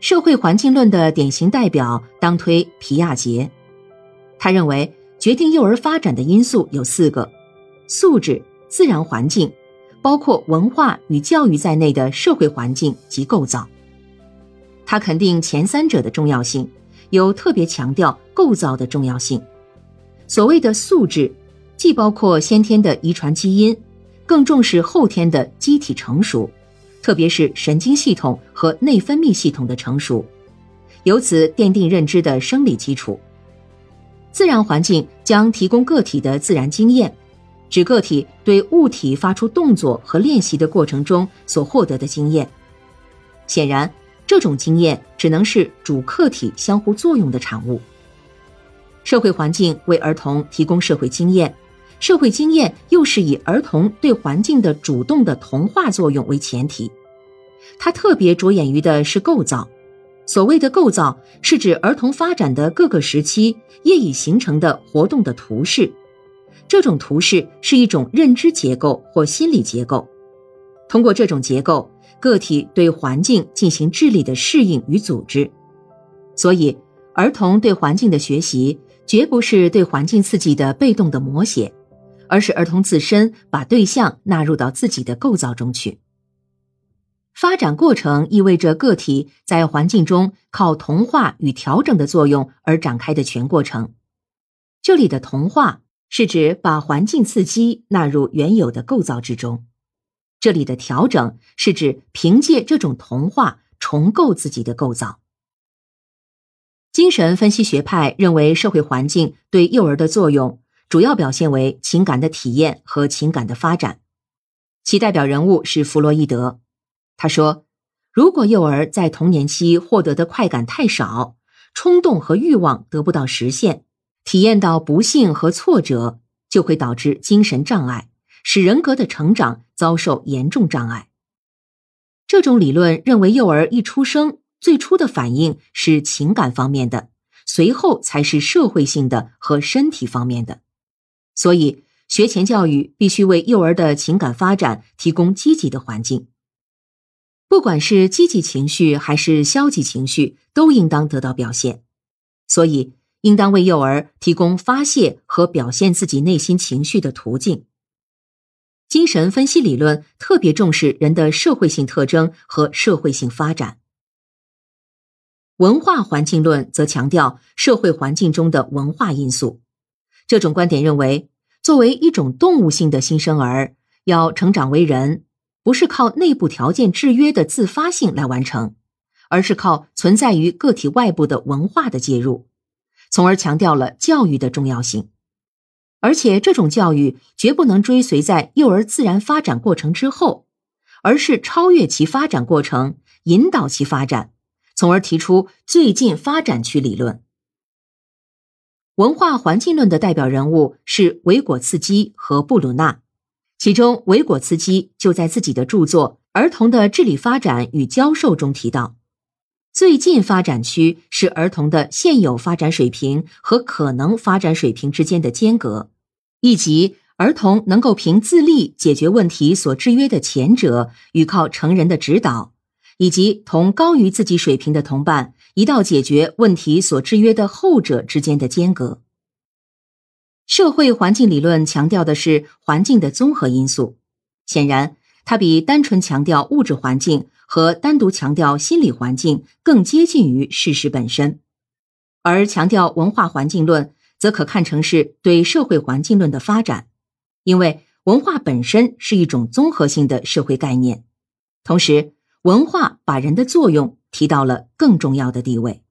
社会环境论的典型代表当推皮亚杰，他认为决定幼儿发展的因素有四个：素质、自然环境，包括文化与教育在内的社会环境及构造。他肯定前三者的重要性，有特别强调构造的重要性。所谓的素质，既包括先天的遗传基因，更重视后天的机体成熟。特别是神经系统和内分泌系统的成熟，由此奠定认知的生理基础。自然环境将提供个体的自然经验，指个体对物体发出动作和练习的过程中所获得的经验。显然，这种经验只能是主客体相互作用的产物。社会环境为儿童提供社会经验。社会经验又是以儿童对环境的主动的同化作用为前提，它特别着眼于的是构造。所谓的构造，是指儿童发展的各个时期业已形成的活动的图式。这种图式是一种认知结构或心理结构。通过这种结构，个体对环境进行智力的适应与组织。所以，儿童对环境的学习绝不是对环境刺激的被动的摹写。而是儿童自身把对象纳入到自己的构造中去。发展过程意味着个体在环境中靠同化与调整的作用而展开的全过程。这里的同化是指把环境刺激纳入原有的构造之中；这里的调整是指凭借这种同化重构自己的构造。精神分析学派认为，社会环境对幼儿的作用。主要表现为情感的体验和情感的发展，其代表人物是弗洛伊德。他说，如果幼儿在童年期获得的快感太少，冲动和欲望得不到实现，体验到不幸和挫折，就会导致精神障碍，使人格的成长遭受严重障碍。这种理论认为，幼儿一出生，最初的反应是情感方面的，随后才是社会性的和身体方面的。所以，学前教育必须为幼儿的情感发展提供积极的环境。不管是积极情绪还是消极情绪，都应当得到表现。所以，应当为幼儿提供发泄和表现自己内心情绪的途径。精神分析理论特别重视人的社会性特征和社会性发展。文化环境论则强调社会环境中的文化因素。这种观点认为，作为一种动物性的新生儿，要成长为人，不是靠内部条件制约的自发性来完成，而是靠存在于个体外部的文化的介入，从而强调了教育的重要性。而且，这种教育绝不能追随在幼儿自然发展过程之后，而是超越其发展过程，引导其发展，从而提出最近发展区理论。文化环境论的代表人物是维果茨基和布鲁纳，其中维果茨基就在自己的著作《儿童的智力发展与教授》中提到，最近发展区是儿童的现有发展水平和可能发展水平之间的间隔，以及儿童能够凭自立解决问题所制约的前者与靠成人的指导，以及同高于自己水平的同伴。一道解决问题所制约的后者之间的间隔。社会环境理论强调的是环境的综合因素，显然，它比单纯强调物质环境和单独强调心理环境更接近于事实本身。而强调文化环境论，则可看成是对社会环境论的发展，因为文化本身是一种综合性的社会概念，同时，文化把人的作用。提到了更重要的地位。